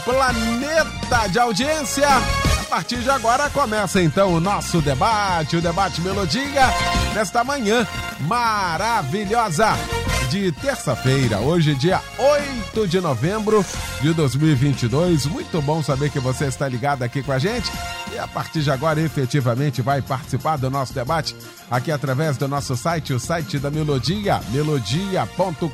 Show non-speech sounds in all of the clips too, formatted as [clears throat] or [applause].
planeta de audiência. A partir de agora começa então o nosso debate, o debate Melodia, nesta manhã maravilhosa de terça-feira, hoje dia 8 de novembro de 2022. Muito bom saber que você está ligado aqui com a gente e a partir de agora efetivamente vai participar do nosso debate aqui através do nosso site, o site da Melodia, melodia.com.br.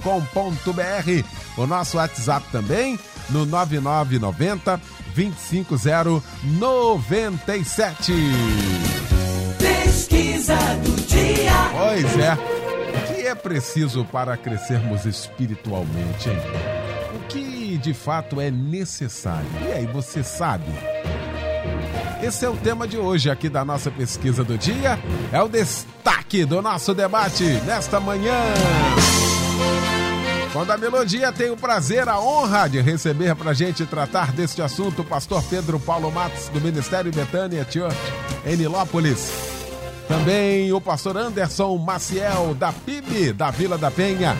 O nosso WhatsApp também no 9990 25097. Pesquisa do dia. Pois é. O que é preciso para crescermos espiritualmente, hein? O que de fato é necessário? E aí, você sabe? Esse é o tema de hoje aqui da nossa pesquisa do dia. É o destaque do nosso debate nesta manhã. Quando a Melodia tem o prazer, a honra de receber para gente tratar deste assunto o pastor Pedro Paulo Matos, do Ministério Betânia Church, em Nilópolis. Também o pastor Anderson Maciel, da PIB, da Vila da Penha.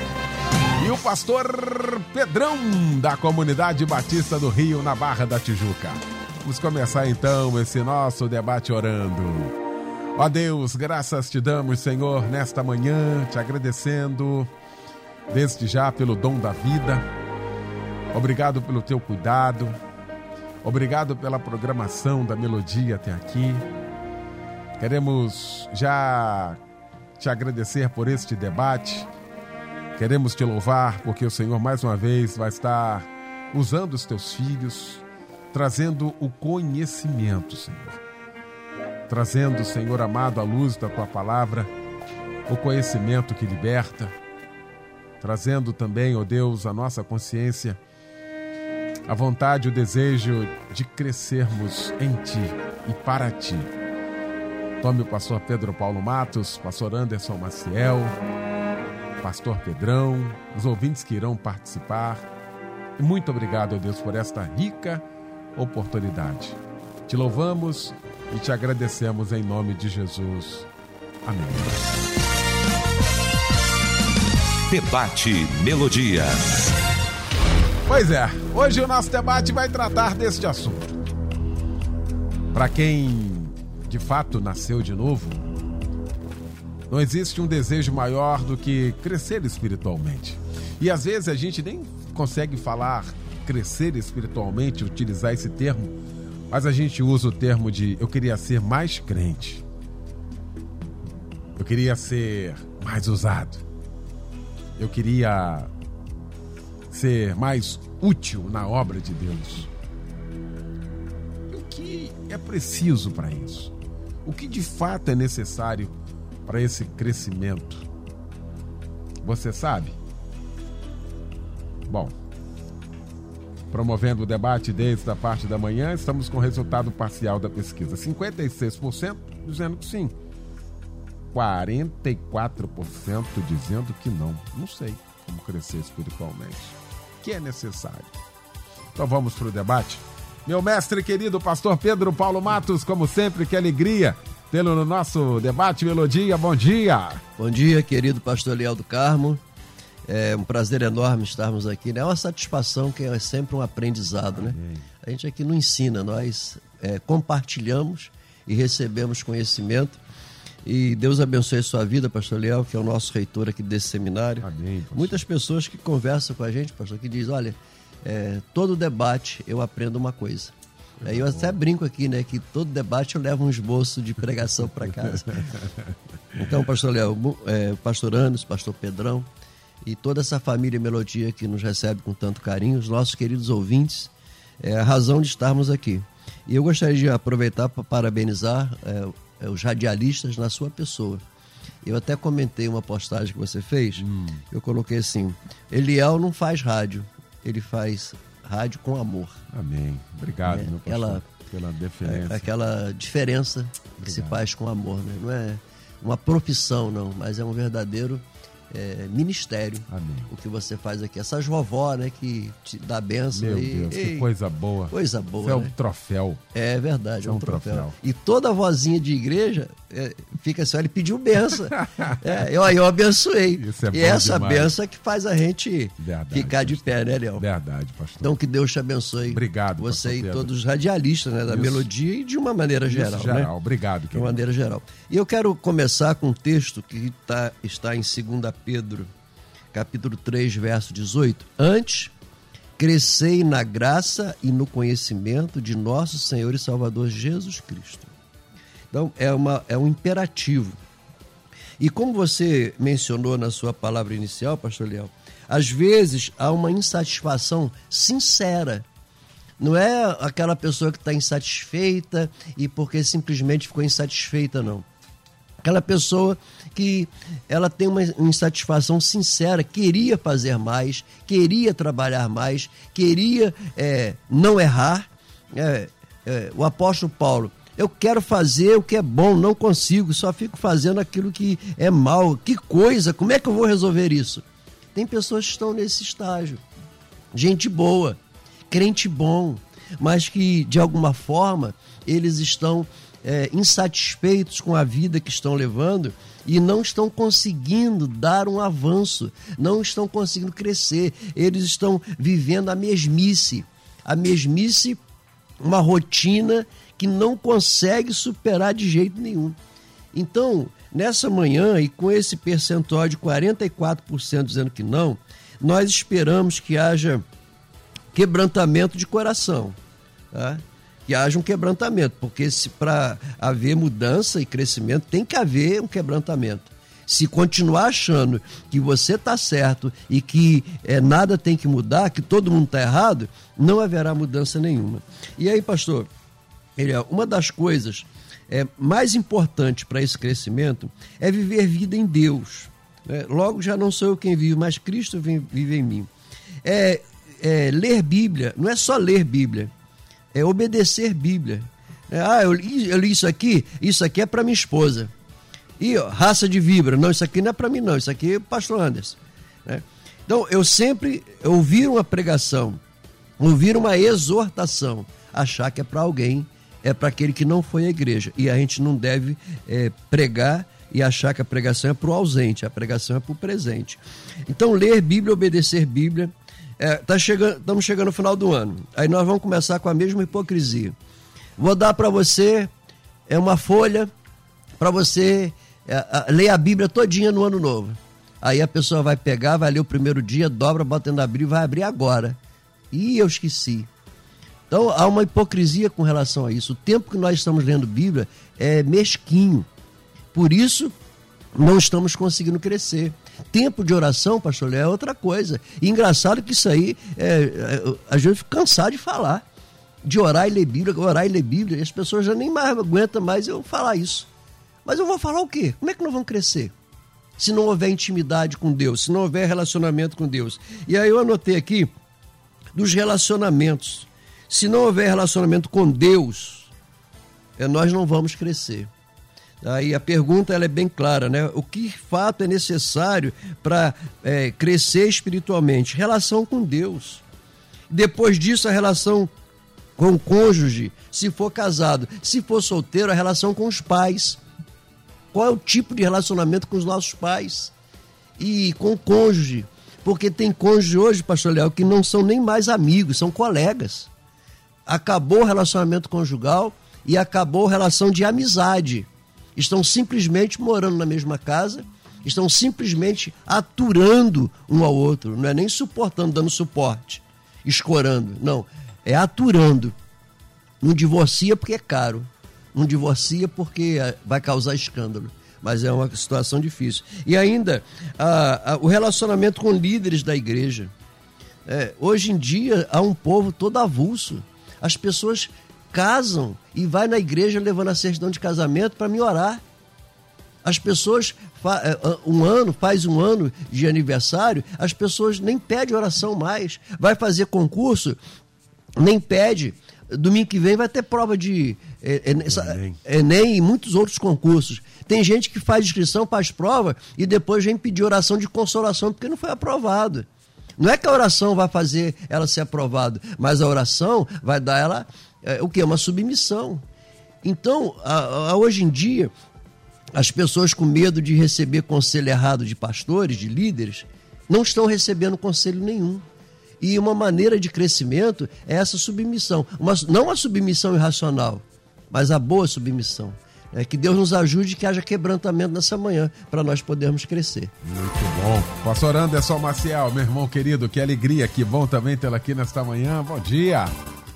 E o pastor Pedrão, da Comunidade Batista do Rio, na Barra da Tijuca. Vamos começar então esse nosso debate orando. Ó Deus, graças te damos, Senhor, nesta manhã, te agradecendo desde já pelo dom da vida. Obrigado pelo teu cuidado. Obrigado pela programação da melodia até aqui. Queremos já te agradecer por este debate. Queremos te louvar porque o Senhor mais uma vez vai estar usando os teus filhos, trazendo o conhecimento, Senhor. Trazendo, Senhor amado, a luz da tua palavra, o conhecimento que liberta, trazendo também, ó Deus, a nossa consciência, a vontade, o desejo de crescermos em Ti e para Ti. Tome o pastor Pedro Paulo Matos, pastor Anderson Maciel, pastor Pedrão, os ouvintes que irão participar. E muito obrigado, ó Deus, por esta rica oportunidade. Te louvamos e te agradecemos em nome de Jesus. Amém. Debate Melodia. Pois é, hoje o nosso debate vai tratar deste assunto. Para quem de fato nasceu de novo, não existe um desejo maior do que crescer espiritualmente. E às vezes a gente nem consegue falar crescer espiritualmente, utilizar esse termo, mas a gente usa o termo de eu queria ser mais crente. Eu queria ser mais usado eu queria ser mais útil na obra de Deus. O que é preciso para isso? O que de fato é necessário para esse crescimento? Você sabe? Bom, promovendo o debate desde a parte da manhã, estamos com o resultado parcial da pesquisa. 56% dizendo que sim. 44% dizendo que não. Não sei como crescer espiritualmente. Que é necessário. Então vamos para o debate. Meu mestre querido, pastor Pedro Paulo Matos, como sempre, que alegria tê-lo no nosso debate Melodia. Bom dia. Bom dia, querido pastor Leal do Carmo. É um prazer enorme estarmos aqui. Né? É uma satisfação que é sempre um aprendizado, né? A gente aqui não ensina, nós é, compartilhamos e recebemos conhecimento e Deus abençoe a sua vida, pastor Leal, que é o nosso reitor aqui desse seminário. Amém. Muitas pessoas que conversam com a gente, pastor, que dizem, olha, é, todo debate eu aprendo uma coisa. Aí eu até brinco aqui, né, que todo debate eu levo um esboço de pregação para casa. [laughs] então, pastor Léo, é, pastor Anos, pastor Pedrão e toda essa família Melodia que nos recebe com tanto carinho, os nossos queridos ouvintes, é a razão de estarmos aqui. E eu gostaria de aproveitar para parabenizar é, é, os radialistas na sua pessoa. Eu até comentei uma postagem que você fez, hum. eu coloquei assim: Eliel não faz rádio, ele faz rádio com amor. Amém. Obrigado, é, meu pastor, ela, pela deferência. É, aquela diferença Obrigado. que se faz com amor, né? Não é uma profissão, não, mas é um verdadeiro é, ministério. Amém. O que você faz aqui. Essas vovó, né, que te dá benção. Meu aí. Deus, que coisa boa. Coisa boa, Isso é um né? troféu. É verdade, é É um, um troféu. troféu. E toda vozinha de igreja fica assim, ó, ele pediu benção. [laughs] é, eu, eu abençoei. É e essa demais. benção é que faz a gente Verdade, ficar de pé, né, Léo? Verdade, pastor. Então que Deus te abençoe. Obrigado, Você pastor e todos os radialistas né, da Isso. melodia e de uma maneira Isso, geral. geral. Né? Obrigado, De querido. uma maneira geral. E eu quero começar com um texto que tá, está em 2 Pedro, capítulo 3, verso 18. Antes, crescei na graça e no conhecimento de nosso Senhor e Salvador Jesus Cristo. Então, é, uma, é um imperativo. E como você mencionou na sua palavra inicial, pastor Leão, às vezes há uma insatisfação sincera. Não é aquela pessoa que está insatisfeita e porque simplesmente ficou insatisfeita, não. Aquela pessoa que ela tem uma insatisfação sincera, queria fazer mais, queria trabalhar mais, queria é, não errar. É, é, o apóstolo Paulo, eu quero fazer o que é bom, não consigo, só fico fazendo aquilo que é mal. Que coisa, como é que eu vou resolver isso? Tem pessoas que estão nesse estágio. Gente boa, crente bom, mas que de alguma forma eles estão é, insatisfeitos com a vida que estão levando e não estão conseguindo dar um avanço, não estão conseguindo crescer, eles estão vivendo a mesmice, a mesmice, uma rotina que não consegue superar de jeito nenhum. Então, nessa manhã e com esse percentual de 44% dizendo que não, nós esperamos que haja quebrantamento de coração. Tá? Que haja um quebrantamento, porque se para haver mudança e crescimento tem que haver um quebrantamento. Se continuar achando que você está certo e que é, nada tem que mudar, que todo mundo está errado, não haverá mudança nenhuma. E aí, pastor, é uma das coisas é, mais importantes para esse crescimento é viver vida em Deus. né? Logo já não sou eu quem vive, mas Cristo vive em mim. É, é, ler Bíblia, não é só ler Bíblia, é obedecer Bíblia. É, ah, eu li, eu li isso aqui, isso aqui é para minha esposa. E ó, raça de vibra, não, isso aqui não é para mim não, isso aqui é pastor Anderson. né? Então, eu sempre ouvir uma pregação, ouvir uma exortação, achar que é para alguém, é para aquele que não foi à igreja. E a gente não deve é, pregar e achar que a pregação é para o ausente, a pregação é para o presente. Então, ler Bíblia, obedecer Bíblia. É, tá chegando, estamos chegando no final do ano. Aí nós vamos começar com a mesma hipocrisia. Vou dar para você é uma folha para você é, a- ler a Bíblia todinha no ano novo. Aí a pessoa vai pegar, vai ler o primeiro dia, dobra, bota da Bíblia e vai abrir agora. Ih, eu esqueci. Então há uma hipocrisia com relação a isso. O tempo que nós estamos lendo Bíblia é mesquinho. Por isso, não estamos conseguindo crescer. Tempo de oração, pastor Léo, é outra coisa. E engraçado que isso aí, é, é, a gente fica cansado de falar. De orar e ler Bíblia, orar e ler Bíblia. E as pessoas já nem mais aguentam mais eu falar isso. Mas eu vou falar o quê? Como é que nós vamos crescer? Se não houver intimidade com Deus, se não houver relacionamento com Deus. E aí eu anotei aqui dos relacionamentos. Se não houver relacionamento com Deus, é, nós não vamos crescer. Aí a pergunta ela é bem clara, né? O que fato é necessário para é, crescer espiritualmente? Relação com Deus. Depois disso, a relação com o cônjuge, se for casado. Se for solteiro, a relação com os pais. Qual é o tipo de relacionamento com os nossos pais? E com o cônjuge. Porque tem cônjuge hoje, pastor Léo, que não são nem mais amigos, são colegas. Acabou o relacionamento conjugal e acabou a relação de amizade. Estão simplesmente morando na mesma casa, estão simplesmente aturando um ao outro, não é nem suportando, dando suporte, escorando. Não, é aturando. Não divorcia porque é caro. Não divorcia porque eh, vai causar escândalo. Mas é uma situação difícil. E ainda, a- a- o relacionamento com líderes da igreja. É, hoje em dia, há um povo todo avulso. As pessoas casam e vai na igreja levando a certidão de casamento para me orar. As pessoas, eh, um ano, faz um ano de aniversário, as pessoas nem pedem oração mais. Vai fazer concurso, nem pede domingo que vem vai ter prova de é, é, Enem e muitos outros concursos. Tem gente que faz inscrição para as provas e depois vem pedir oração de consolação porque não foi aprovado. Não é que a oração vai fazer ela ser aprovada, mas a oração vai dar ela é, o que? Uma submissão. Então, a, a, hoje em dia, as pessoas com medo de receber conselho errado de pastores, de líderes, não estão recebendo conselho nenhum. E uma maneira de crescimento é essa submissão. Uma, não a submissão irracional, mas a boa submissão. É que Deus nos ajude que haja quebrantamento nessa manhã para nós podermos crescer. Muito bom. Pastor Anderson Maciel, meu irmão querido, que alegria, que bom também tê-lo aqui nesta manhã. Bom dia.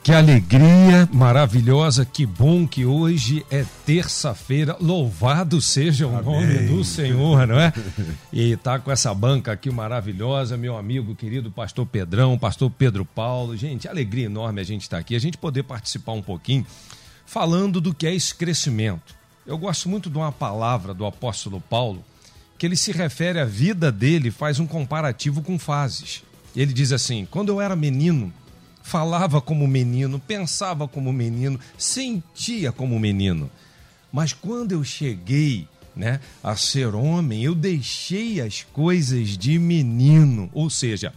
Que alegria maravilhosa, que bom que hoje é terça-feira. Louvado seja o Amém. nome do Senhor, não é? [laughs] E tá com essa banca aqui maravilhosa, meu amigo querido pastor Pedrão, pastor Pedro Paulo. Gente, alegria enorme a gente estar tá aqui, a gente poder participar um pouquinho falando do que é esse crescimento. Eu gosto muito de uma palavra do apóstolo Paulo, que ele se refere à vida dele, faz um comparativo com fases. Ele diz assim: quando eu era menino, falava como menino, pensava como menino, sentia como menino. Mas quando eu cheguei né, a ser homem, eu deixei as coisas de menino. Ou seja,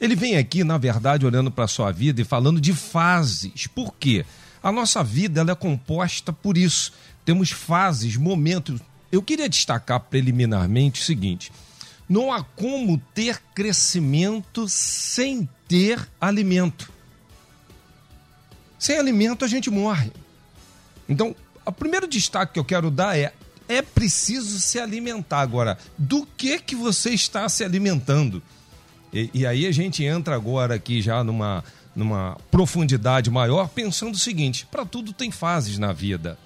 ele vem aqui, na verdade, olhando para a sua vida e falando de fases. Por quê? A nossa vida ela é composta por isso. Temos fases, momentos. Eu queria destacar preliminarmente o seguinte: não há como ter crescimento sem ter alimento. Sem alimento a gente morre. Então, o primeiro destaque que eu quero dar é é preciso se alimentar. Agora, do que que você está se alimentando? E, e, aí a gente entra agora aqui já numa, numa profundidade maior, pensando o seguinte: para tudo tem fases na vida.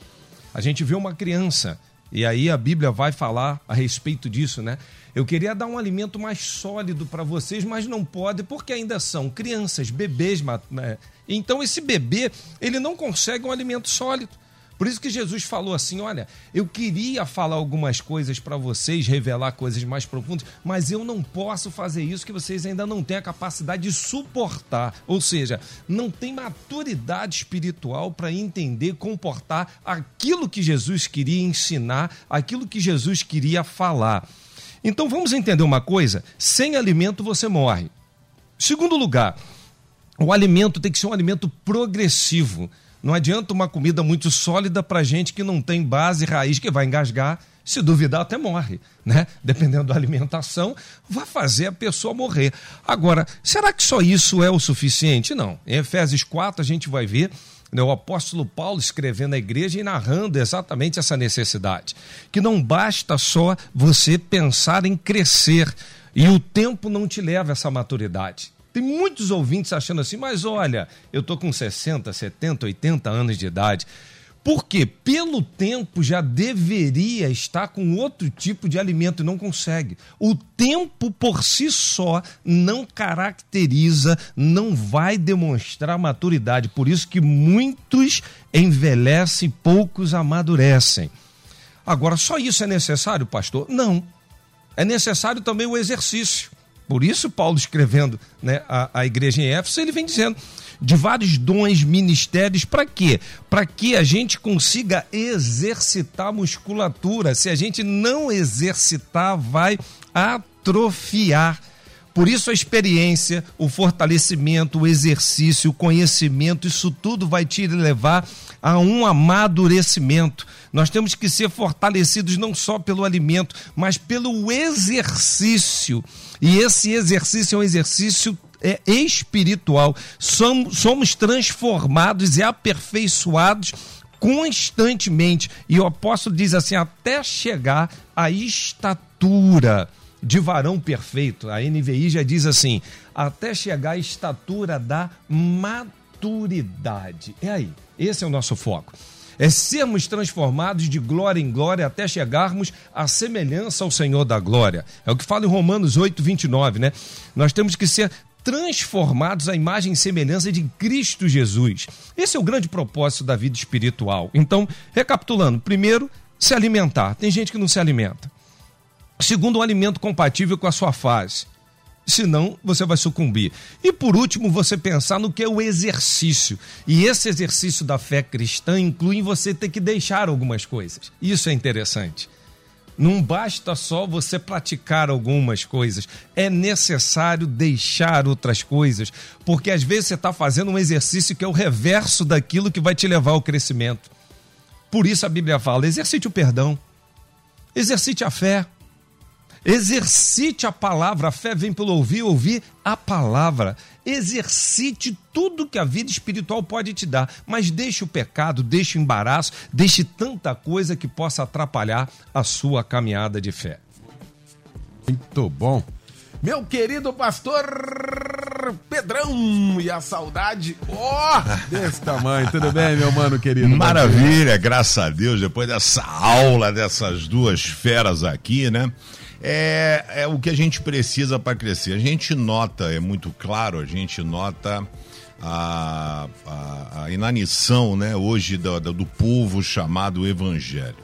A gente vê uma criança, e aí a Bíblia vai falar a respeito disso, né? Eu queria dar um alimento mais sólido para vocês, mas não pode porque ainda são crianças, bebês. Né? Então esse bebê, ele não consegue um alimento sólido. Por isso que Jesus falou assim: olha, eu queria falar algumas coisas para vocês, revelar coisas mais profundas, mas eu não posso fazer isso que vocês ainda não têm a capacidade de suportar. Ou seja, não tem maturidade espiritual para entender, comportar aquilo que Jesus queria ensinar, aquilo que Jesus queria falar. Então vamos entender uma coisa: sem alimento você morre. Segundo lugar, o alimento tem que ser um alimento progressivo. Não adianta uma comida muito sólida para gente que não tem base, raiz, que vai engasgar, se duvidar até morre, né? [laughs] Dependendo da alimentação, vai fazer a pessoa morrer. Agora, será que só isso é o suficiente? Não. Em Efésios 4 a gente vai ver né, o apóstolo Paulo escrevendo à igreja e narrando exatamente essa necessidade. Que não basta só você pensar em crescer e o tempo não te leva a essa maturidade. Tem muitos ouvintes achando assim, mas olha, eu tô com 60, 70, 80 anos de idade. Porque pelo tempo já deveria estar com outro tipo de alimento e não consegue. O tempo por si só não caracteriza, não vai demonstrar maturidade. Por isso que muitos envelhecem, poucos amadurecem. Agora, só isso é necessário, pastor? Não. É necessário também o exercício. Por isso, Paulo escrevendo né, a, a igreja em Éfeso, ele vem dizendo: de vários dons, ministérios, para quê? Para que a gente consiga exercitar a musculatura. Se a gente não exercitar, vai atrofiar. Por isso a experiência, o fortalecimento, o exercício, o conhecimento, isso tudo vai te levar a um amadurecimento. Nós temos que ser fortalecidos não só pelo alimento, mas pelo exercício. E esse exercício é um exercício é espiritual. Somos, somos transformados e aperfeiçoados constantemente. E o apóstolo diz assim: até chegar à estatura de varão perfeito. A NVI já diz assim: até chegar à estatura da maturidade. É aí. Esse é o nosso foco é sermos transformados de glória em glória até chegarmos à semelhança ao Senhor da glória. É o que fala em Romanos 8, 29, né? Nós temos que ser transformados à imagem e semelhança de Cristo Jesus. Esse é o grande propósito da vida espiritual. Então, recapitulando, primeiro, se alimentar. Tem gente que não se alimenta. Segundo, um alimento compatível com a sua fase. senão você vai sucumbir. E por último, você pensar no que é o exercício. E esse exercício da fé cristã inclui você ter que deixar algumas coisas. Isso é interessante. Não basta só você praticar algumas coisas, é necessário deixar outras coisas, porque às vezes você está fazendo um exercício que é o reverso daquilo que vai te levar ao crescimento. Por isso a Bíblia fala: exercite o perdão, exercite a fé, Exercite a palavra, a fé vem pelo ouvir, ouvir a palavra. Exercite tudo que a vida espiritual pode te dar, mas deixe o pecado, deixe o embaraço, deixe tanta coisa que possa atrapalhar a sua caminhada de fé. Muito bom. Meu querido pastor Pedrão e a saudade, ó, oh, [laughs] desse tamanho. Tudo bem, meu mano querido? Maravilha, graças a Deus, depois dessa aula dessas duas feras aqui, né? É, é o que a gente precisa para crescer. A gente nota, é muito claro, a gente nota a, a, a inanição né, hoje do, do povo chamado evangélico.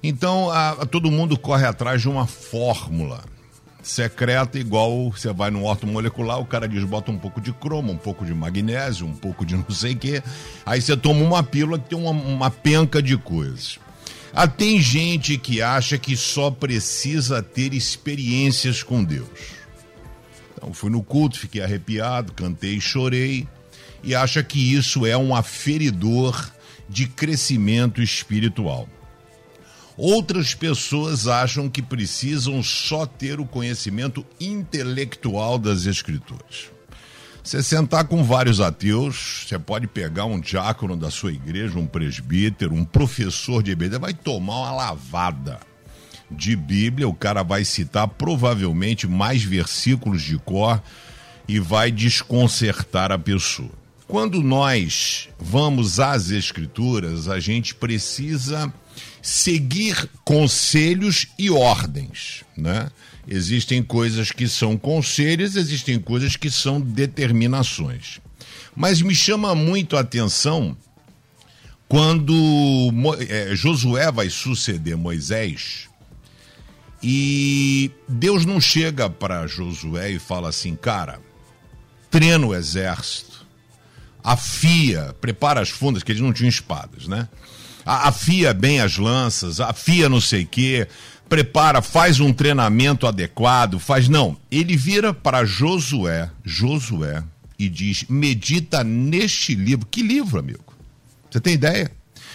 Então, a, todo mundo corre atrás de uma fórmula secreta, igual você vai no molecular, o cara diz bota um pouco de cromo, um pouco de magnésio, um pouco de não sei o quê. Aí você toma uma pílula que tem uma, uma penca de coisas. Ah, tem gente que acha que só precisa ter experiências com Deus. Então, fui no culto, fiquei arrepiado, cantei, chorei, e acha que isso é um aferidor de crescimento espiritual. Outras pessoas acham que precisam só ter o conhecimento intelectual das Escrituras. Você sentar com vários ateus, você pode pegar um diácono da sua igreja, um presbítero, um professor de Bíblia, vai tomar uma lavada de Bíblia, o cara vai citar provavelmente mais versículos de cor e vai desconcertar a pessoa. Quando nós vamos às Escrituras, a gente precisa seguir conselhos e ordens, né? Existem coisas que são conselhos, existem coisas que são determinações. Mas me chama muito a atenção quando é, Josué vai suceder Moisés e Deus não chega para Josué e fala assim, cara, treina o exército, afia, prepara as fundas, que eles não tinham espadas, né? Afia bem as lanças, afia não sei o quê, prepara, faz um treinamento adequado, faz. Não, ele vira para Josué, Josué, e diz: medita neste livro. Que livro, amigo? Você tem ideia?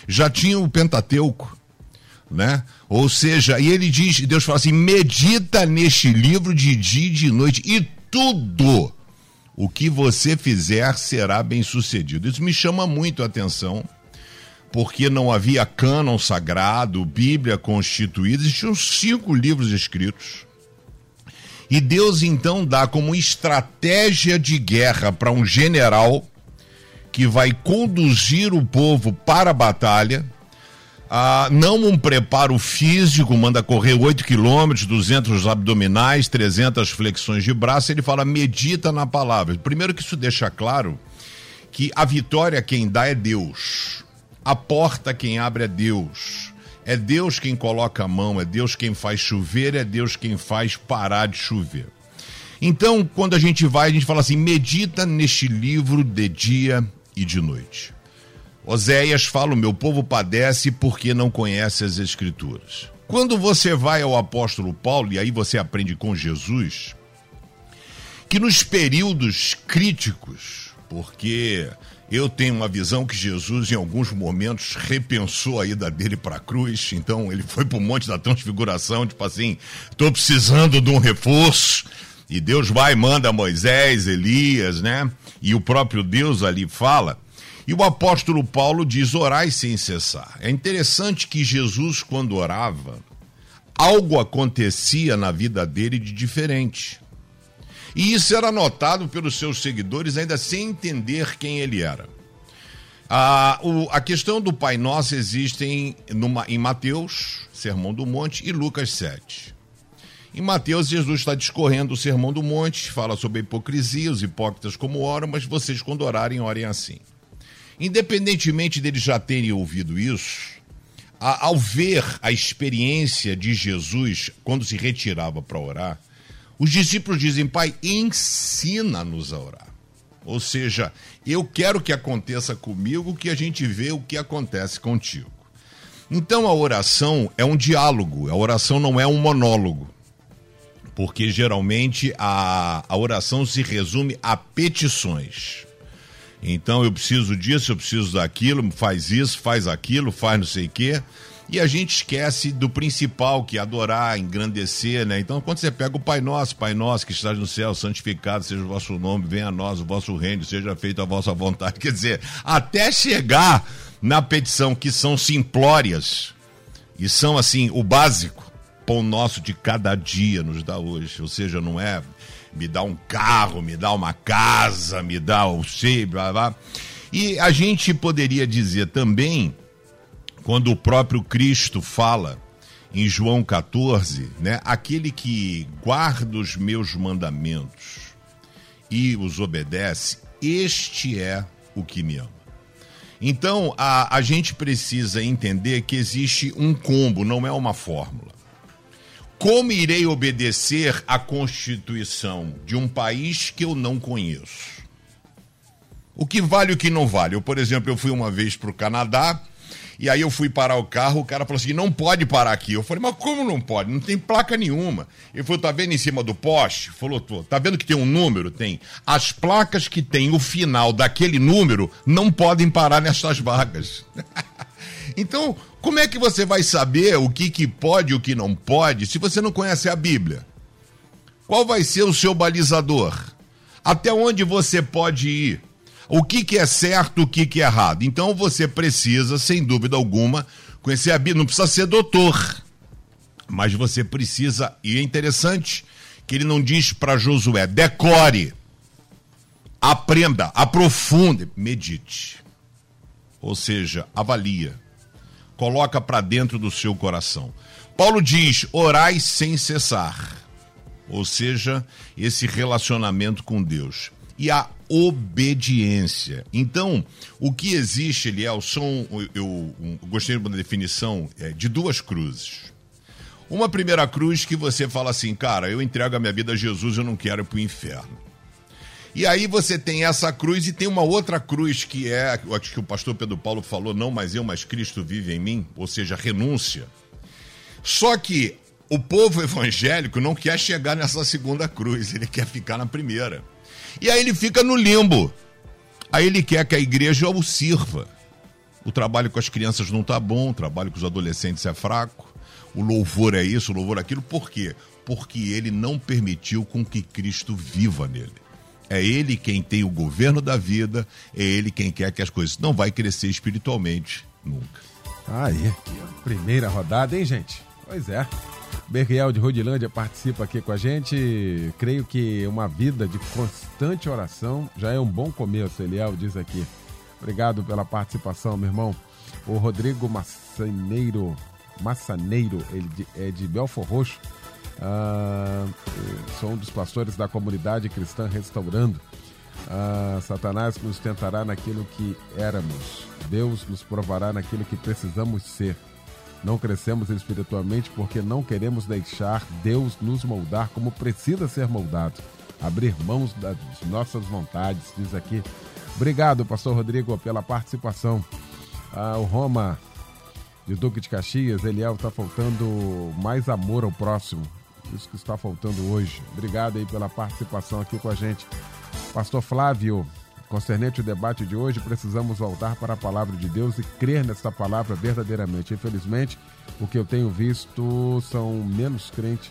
Já tinha o Pentateuco, né? Ou seja, e ele diz, Deus fala assim: medita neste livro de dia e de noite, e tudo o que você fizer será bem sucedido. Isso me chama muito a atenção porque não havia cânon sagrado, Bíblia constituída, existiam cinco livros escritos. E Deus então dá como estratégia de guerra para um general que vai conduzir o povo para a batalha, ah, não um preparo físico, manda correr 8 quilômetros, 200 abdominais, 300 flexões de braço, ele fala, medita na palavra. Primeiro que isso deixa claro que a vitória quem dá é Deus. A porta quem abre é Deus. É Deus quem coloca a mão, é Deus quem faz chover, é Deus quem faz parar de chover. Então, quando a gente vai, a gente fala assim: medita neste livro de dia e de noite. Oséias fala: o meu povo padece porque não conhece as Escrituras. Quando você vai ao apóstolo Paulo, e aí você aprende com Jesus, que nos períodos críticos, porque eu tenho uma visão que Jesus, em alguns momentos, repensou a ida dele para a cruz. Então, ele foi para o Monte da Transfiguração, tipo assim: estou precisando de um reforço. E Deus vai manda Moisés, Elias, né? E o próprio Deus ali fala. E o apóstolo Paulo diz: orai sem cessar. É interessante que Jesus, quando orava, algo acontecia na vida dele de diferente. E isso era notado pelos seus seguidores, ainda sem entender quem ele era. A, o, a questão do Pai Nosso existe em, numa, em Mateus, Sermão do Monte, e Lucas 7. Em Mateus, Jesus está discorrendo o Sermão do Monte, fala sobre a hipocrisia, os hipócritas como oram, mas vocês, quando orarem, orem assim. Independentemente deles já terem ouvido isso, a, ao ver a experiência de Jesus quando se retirava para orar, Os discípulos dizem, Pai, ensina-nos a orar. Ou seja, eu quero que aconteça comigo que a gente vê o que acontece contigo. Então a oração é um diálogo, a oração não é um monólogo. Porque geralmente a, a oração se resume a petições. Então eu preciso disso, eu preciso daquilo, faz isso, faz aquilo, faz não sei o quê. E a gente esquece do principal, que é adorar, engrandecer, né? Então, quando você pega o Pai Nosso, Pai Nosso que estás no céu, santificado seja o vosso nome, venha a nós o vosso reino, seja feita a vossa vontade. Quer dizer, até chegar na petição, que são simplórias, e são, assim, o básico, pão nosso de cada dia nos dá hoje. Ou seja, não é me dá um carro, me dá uma casa, me dá o sei, blá blá. E a gente poderia dizer também quando o próprio Cristo fala em João 14, né, aquele que guarda os meus mandamentos e os obedece, este é o que me ama. Então, a, a gente precisa entender que existe um combo, não é uma fórmula. Como irei obedecer à Constituição de um país que eu não conheço? O que vale e o que não vale? Eu, por exemplo, eu fui uma vez para o Canadá e aí eu fui parar o carro, o cara falou assim: não pode parar aqui. Eu falei, mas como não pode? Não tem placa nenhuma. Ele falou: tá vendo em cima do poste? Falou, tô. Tá vendo que tem um número? Tem. As placas que tem o final daquele número não podem parar nessas vagas. [laughs] então, como é que você vai saber o que, que pode e o que não pode se você não conhece a Bíblia? Qual vai ser o seu balizador? Até onde você pode ir? o que, que é certo, o que, que é errado. Então você precisa, sem dúvida alguma, conhecer a Bíblia. Não precisa ser doutor, mas você precisa, e é interessante que ele não diz para Josué: decore, aprenda, aprofunde, medite. Ou seja, avalia, coloca para dentro do seu coração. Paulo diz: orai sem cessar. Ou seja, esse relacionamento com Deus. E a obediência. Então, o que existe, Eliel, são, eu, eu, eu gostei de uma definição é, de duas cruzes. Uma primeira cruz que você fala assim, cara, eu entrego a minha vida a Jesus, eu não quero ir para o inferno. E aí você tem essa cruz e tem uma outra cruz que é, acho que o pastor Pedro Paulo falou, não mais eu, mas Cristo vive em mim, ou seja, renúncia. Só que o povo [laughs] evangélico não quer chegar nessa segunda cruz, ele quer ficar na primeira. E aí ele fica no limbo. Aí ele quer que a igreja o sirva. O trabalho com as crianças não está bom, o trabalho com os adolescentes é fraco. O louvor é isso, o louvor é aquilo. Por quê? Porque ele não permitiu com que Cristo viva nele. É ele quem tem o governo da vida, é ele quem quer que as coisas não vai crescer espiritualmente nunca. Aí, primeira rodada, hein, gente? Pois é. Berriel de Rodilândia participa aqui com a gente. Creio que uma vida de constante oração já é um bom começo, Eliel diz aqui. Obrigado pela participação, meu irmão. O Rodrigo Massaneiro, Massaneiro, ele é de Belfor Roxo. Ah, sou um dos pastores da comunidade cristã restaurando. Ah, Satanás nos tentará naquilo que éramos. Deus nos provará naquilo que precisamos ser. Não crescemos espiritualmente porque não queremos deixar Deus nos moldar como precisa ser moldado. Abrir mãos das nossas vontades, diz aqui. Obrigado, pastor Rodrigo, pela participação. Ah, o Roma de Duque de Caxias, Eliel, está faltando mais amor ao próximo. Isso que está faltando hoje. Obrigado aí pela participação aqui com a gente. Pastor Flávio, Concernente o debate de hoje, precisamos voltar para a palavra de Deus e crer nesta palavra verdadeiramente. Infelizmente, o que eu tenho visto são menos crentes.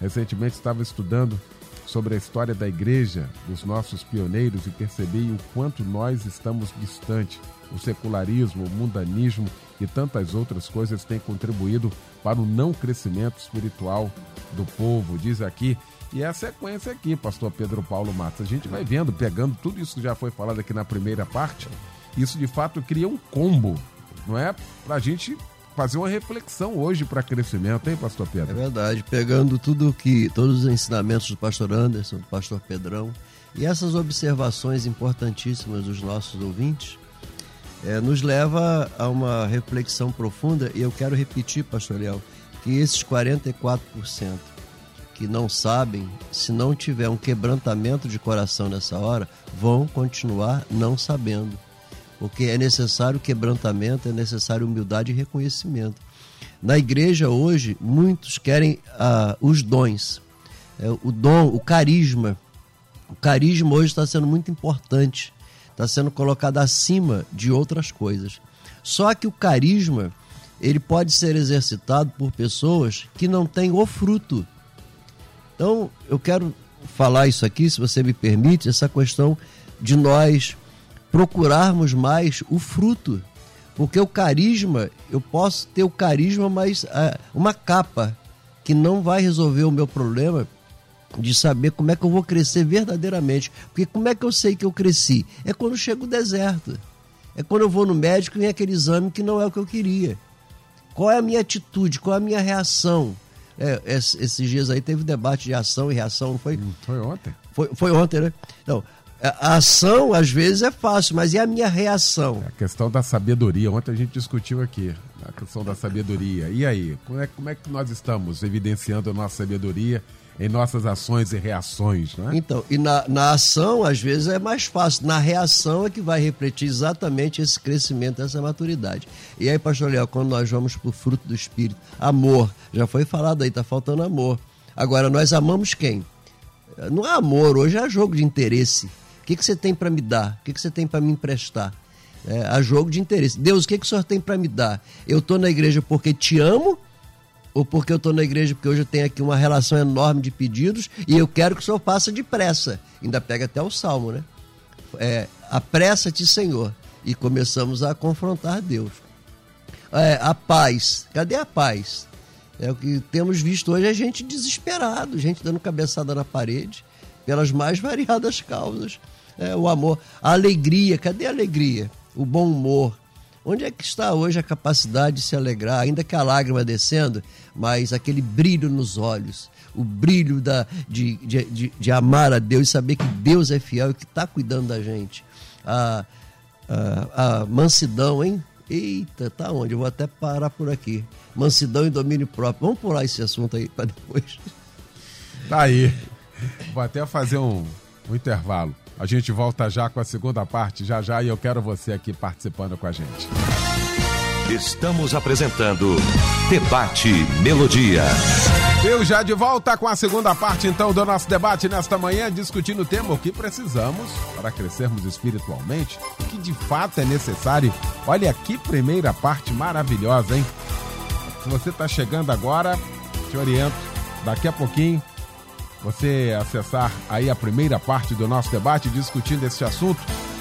Recentemente estava estudando sobre a história da igreja, dos nossos pioneiros e percebi o quanto nós estamos distante. O secularismo, o mundanismo e tantas outras coisas têm contribuído para o não crescimento espiritual do povo. Diz aqui e é a sequência aqui, pastor Pedro Paulo Matos. A gente vai vendo, pegando tudo isso que já foi falado aqui na primeira parte, isso de fato cria um combo, não é? Para a gente fazer uma reflexão hoje para crescimento, hein, pastor Pedro? É verdade, pegando tudo que, todos os ensinamentos do pastor Anderson, do pastor Pedrão, e essas observações importantíssimas dos nossos ouvintes, é, nos leva a uma reflexão profunda, e eu quero repetir, pastor Léo, que esses 44% que não sabem, se não tiver um quebrantamento de coração nessa hora, vão continuar não sabendo. Porque é necessário quebrantamento, é necessário humildade e reconhecimento. Na igreja hoje, muitos querem ah, os dons. É, o dom, o carisma. O carisma hoje está sendo muito importante. Está sendo colocado acima de outras coisas. Só que o carisma, ele pode ser exercitado por pessoas que não têm o fruto. Então, eu quero falar isso aqui, se você me permite, essa questão de nós procurarmos mais o fruto. Porque o carisma, eu posso ter o carisma, mas ah, uma capa que não vai resolver o meu problema de saber como é que eu vou crescer verdadeiramente. Porque como é que eu sei que eu cresci? É quando chega o deserto. É quando eu vou no médico e vem aquele exame que não é o que eu queria. Qual é a minha atitude? Qual é a minha reação? É, esses dias aí teve debate de ação e reação, não foi? Foi ontem. Foi, foi ontem, né? Não, a ação às vezes é fácil, mas e a minha reação? É a questão da sabedoria. Ontem a gente discutiu aqui a questão da sabedoria. E aí, como é, como é que nós estamos evidenciando a nossa sabedoria em nossas ações e reações, né? Então, e na, na ação, às vezes, é mais fácil. Na reação é que vai refletir exatamente esse crescimento, essa maturidade. E aí, pastor Léo, quando nós vamos para o fruto do Espírito, amor, já foi falado aí, está faltando amor. Agora, nós amamos quem? Não é amor, hoje é jogo de interesse. O que, que você tem para me dar? O que, que você tem para me emprestar? É, a jogo de interesse. Deus, o que, que o senhor tem para me dar? Eu estou na igreja porque te amo ou porque eu estou na igreja porque hoje eu tenho aqui uma relação enorme de pedidos e eu quero que o senhor faça depressa. Ainda pega até o salmo, né? É, Apressa-te, Senhor. E começamos a confrontar Deus. É, a paz. Cadê a paz? É o que temos visto hoje é gente desesperado, gente dando cabeçada na parede, pelas mais variadas causas. É, o amor, a alegria, cadê a alegria? O bom humor, Onde é que está hoje a capacidade de se alegrar, ainda que a lágrima descendo, mas aquele brilho nos olhos, o brilho da, de, de, de, de amar a Deus e saber que Deus é fiel e que está cuidando da gente. A, a, a mansidão, hein? Eita, tá onde? Eu vou até parar por aqui. Mansidão e domínio próprio. Vamos pular esse assunto aí para depois. Tá aí. Vou até fazer um, um intervalo. A gente volta já com a segunda parte, já já, e eu quero você aqui participando com a gente. Estamos apresentando Debate Melodia. Eu já de volta com a segunda parte, então, do nosso debate nesta manhã, discutindo o tema o que precisamos para crescermos espiritualmente, o que de fato é necessário. Olha que primeira parte maravilhosa, hein? Se você está chegando agora, te oriento, daqui a pouquinho você acessar aí a primeira parte do nosso debate discutindo esse assunto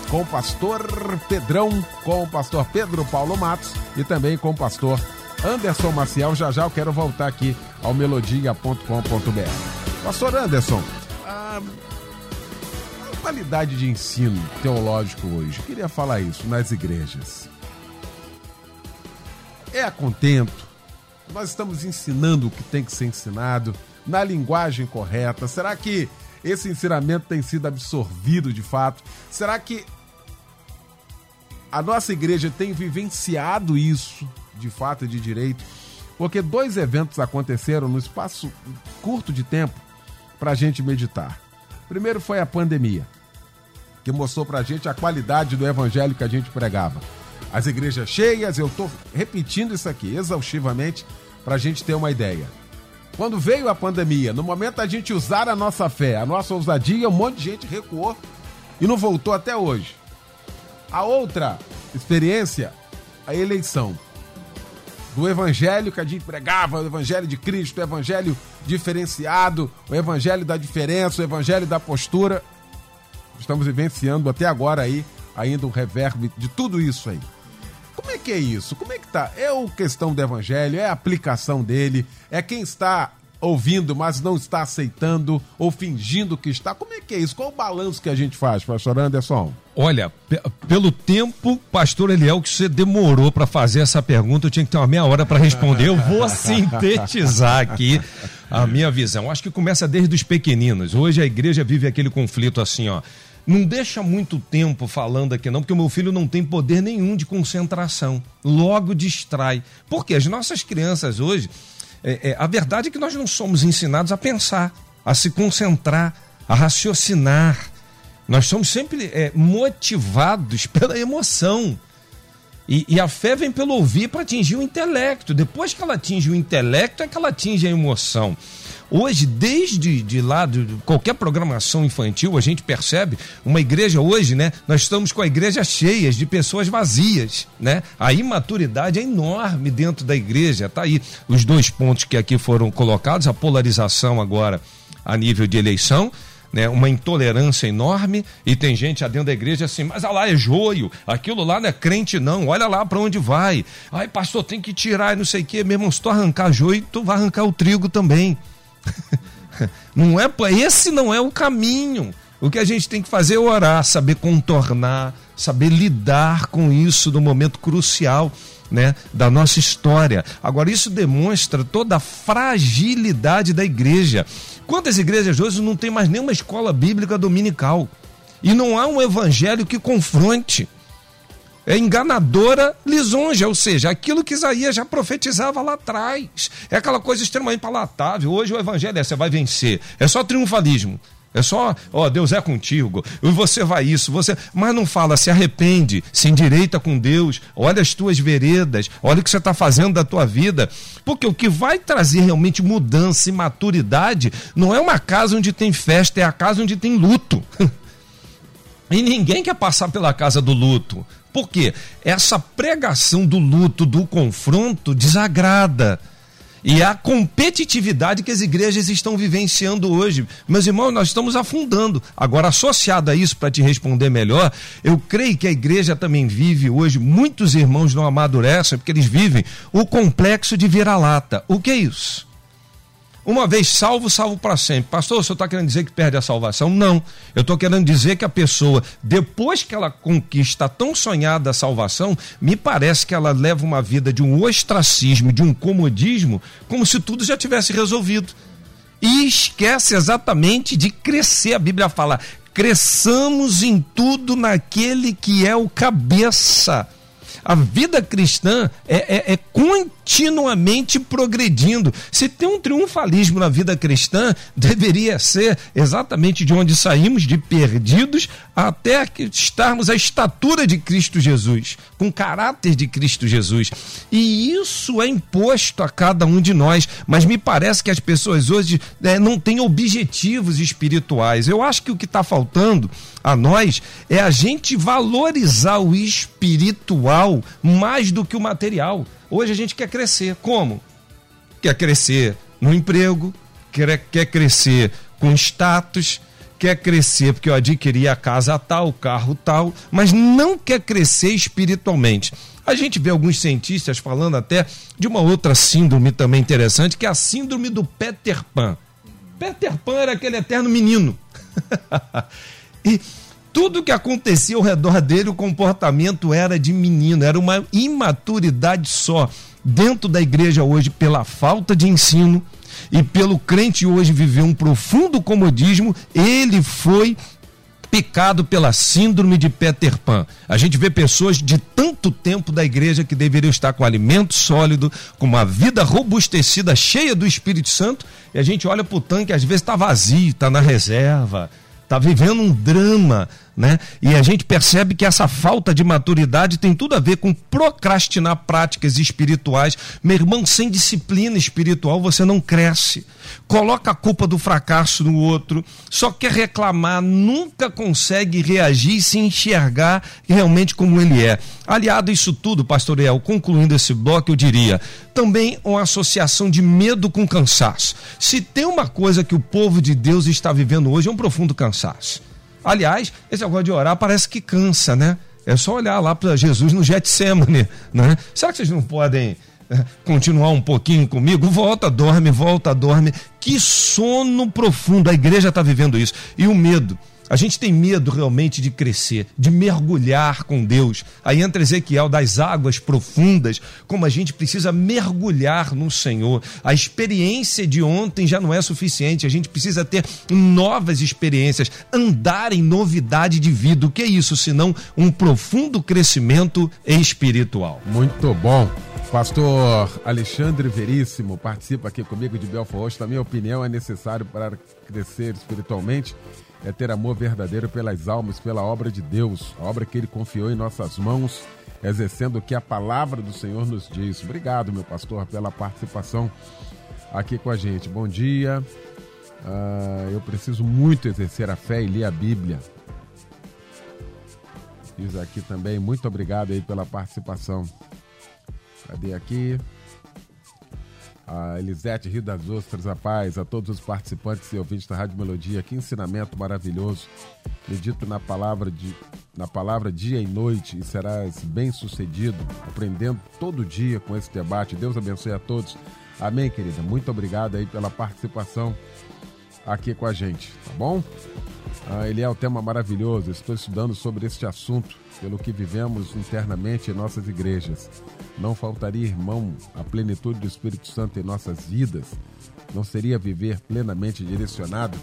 com o pastor Pedrão, com o pastor Pedro Paulo Matos e também com o pastor Anderson Maciel. Já já eu quero voltar aqui ao melodia.com.br. Pastor Anderson, a qualidade de ensino teológico hoje, queria falar isso nas igrejas. É a contento? Nós estamos ensinando o que tem que ser ensinado na linguagem correta? Será que esse ensinamento tem sido absorvido de fato? Será que a nossa igreja tem vivenciado isso de fato e de direito? Porque dois eventos aconteceram no espaço curto de tempo para a gente meditar. Primeiro foi a pandemia, que mostrou para a gente a qualidade do evangelho que a gente pregava. As igrejas cheias, eu estou repetindo isso aqui exaustivamente para a gente ter uma ideia. Quando veio a pandemia, no momento da gente usar a nossa fé, a nossa ousadia, um monte de gente recuou e não voltou até hoje. A outra experiência, a eleição do evangelho que a gente pregava, o evangelho de Cristo, o evangelho diferenciado, o evangelho da diferença, o evangelho da postura. Estamos vivenciando até agora aí ainda um reverb de tudo isso aí. Que é isso? Como é que tá? É a questão do evangelho, é a aplicação dele, é quem está ouvindo, mas não está aceitando ou fingindo que está. Como é que é isso? Qual o balanço que a gente faz, pastor Anderson? Olha, pelo tempo, pastor Eliel, que você demorou para fazer essa pergunta, eu tinha que ter uma meia hora para responder. Eu vou [laughs] sintetizar aqui a minha visão. Acho que começa desde os pequeninos. Hoje a igreja vive aquele conflito assim, ó não deixa muito tempo falando aqui, não, porque o meu filho não tem poder nenhum de concentração. Logo distrai. Porque as nossas crianças hoje, É, é, a verdade é que nós não somos ensinados a pensar, a se concentrar, a raciocinar. Nós somos sempre é, motivados [laughs] pela emoção. E, e, a fé vem pelo ouvir para atingir o intelecto. Depois que ela atinge o intelecto, é que ela atinge a emoção. Hoje, desde de lá, de qualquer programação infantil, a gente percebe uma igreja hoje, né? Nós estamos com a igreja cheia de pessoas vazias, né? A imaturidade é enorme dentro da igreja. Tá aí os dois pontos que aqui foram colocados, a polarização agora a nível de eleição né, uma intolerância enorme e tem gente dentro da igreja assim, mas lá é joio, aquilo lá não é crente não, olha lá para onde vai. Ai, pastor, tem que tirar e não sei o quê, mesmo se tu arrancar joio, tu vai arrancar o trigo também. [laughs] não é, esse não é o caminho. O que a gente tem que fazer é orar, saber contornar, saber lidar com isso no momento crucial né, da nossa história. Agora, isso demonstra toda a fragilidade da igreja. Quantas igrejas hoje não tem mais nenhuma escola bíblica dominical? E não há um evangelho que confronte. É enganadora lisonja, ou seja, aquilo que Isaías já profetizava lá atrás. É aquela coisa extremamente palatável. Hoje o evangelho é: você vai vencer. É só triunfalismo. É só, ó, Deus é contigo, e você vai isso, você, mas não fala, se arrepende, se endireita com Deus, olha as tuas veredas, olha o que você está fazendo da tua vida, porque o que vai trazer realmente mudança e maturidade não é uma casa onde tem festa, é a casa onde tem luto. [laughs] E ninguém quer passar pela casa do luto. Por quê? Essa pregação do luto, do confronto, desagrada e a competitividade que as igrejas estão vivenciando hoje. Meus irmãos, nós estamos afundando. Agora, associado a isso, para te responder melhor, eu creio que a igreja também vive hoje, muitos irmãos não amadurecem, porque eles vivem o complexo de vira-lata. O que é isso? Uma vez salvo, salvo para sempre. Pastor, o senhor está querendo dizer que perde a salvação? Não. Eu estou querendo dizer que a pessoa, depois que ela conquista a tão sonhada a salvação, me parece que ela leva uma vida de um ostracismo, de um comodismo, como se tudo já tivesse resolvido. E esquece exatamente de crescer. A Bíblia fala: cresçamos em tudo naquele que é o cabeça. A vida cristã é, é, é continuamente progredindo. Se tem um triunfalismo na vida cristã, deveria ser exatamente de onde saímos, de perdidos, até estarmos à estatura de Cristo Jesus, com caráter de Cristo Jesus. E isso é imposto a cada um de nós, mas me parece que as pessoas hoje né, não têm objetivos espirituais. Eu acho que o que está faltando a nós é a gente valorizar o espiritual mais do que o material. Hoje a gente quer crescer. Como? Quer crescer no emprego, quer, quer crescer com status, quer crescer porque eu adquiri a casa tal, o carro tal, mas não quer crescer espiritualmente. A gente vê alguns cientistas falando até de uma outra síndrome também interessante, que é a síndrome do Peter Pan. Peter Pan era aquele eterno menino. [laughs] e tudo que acontecia ao redor dele, o comportamento era de menino, era uma imaturidade só. Dentro da igreja hoje, pela falta de ensino e pelo crente hoje viver um profundo comodismo, ele foi picado pela síndrome de Peter Pan. A gente vê pessoas de tanto tempo da igreja que deveriam estar com alimento sólido, com uma vida robustecida, cheia do Espírito Santo, e a gente olha para o tanque, às vezes está vazio, está na reserva, está vivendo um drama, né? E a gente percebe que essa falta de maturidade tem tudo a ver com procrastinar práticas espirituais. Meu irmão, sem disciplina espiritual você não cresce. Coloca a culpa do fracasso no outro, só quer reclamar, nunca consegue reagir e se enxergar realmente como ele é. Aliado a isso tudo, pastor El, concluindo esse bloco, eu diria, também uma associação de medo com cansaço. Se tem uma coisa que o povo de Deus está vivendo hoje, é um profundo cansaço Aliás, esse negócio de orar parece que cansa, né? É só olhar lá para Jesus no Getsemane, né? Será que vocês não podem eh, continuar um pouquinho comigo? Volta, dorme, volta, dorme. Que sono profundo. A igreja está vivendo isso. E o medo. A gente tem medo realmente de crescer, de mergulhar com Deus. Aí entra Ezequiel das águas profundas, como a gente precisa mergulhar no Senhor. A experiência de ontem já não é suficiente, a gente precisa ter novas experiências, andar em novidade de vida. O que é isso senão um profundo crescimento espiritual? Muito bom. Pastor Alexandre Veríssimo participa aqui comigo de Belfort Roxo. Na minha opinião, é necessário para crescer espiritualmente é ter amor verdadeiro pelas almas, pela obra de Deus, a obra que Ele confiou em nossas mãos, exercendo o que a palavra do Senhor nos diz. Obrigado, meu pastor, pela participação aqui com a gente. Bom dia. Uh, eu preciso muito exercer a fé e ler a Bíblia. Diz aqui também, muito obrigado aí pela participação. Cadê aqui? A Elisete Rio das Ostras, a paz, a todos os participantes e ouvintes da Rádio Melodia, que ensinamento maravilhoso. Medito na palavra, de, na palavra dia e noite e serás bem sucedido, aprendendo todo dia com esse debate. Deus abençoe a todos. Amém, querida. Muito obrigado aí pela participação aqui com a gente, tá bom? Ah, ele é um tema maravilhoso. Estou estudando sobre este assunto, pelo que vivemos internamente em nossas igrejas. Não faltaria, irmão, a plenitude do Espírito Santo em nossas vidas? Não seria viver plenamente direcionado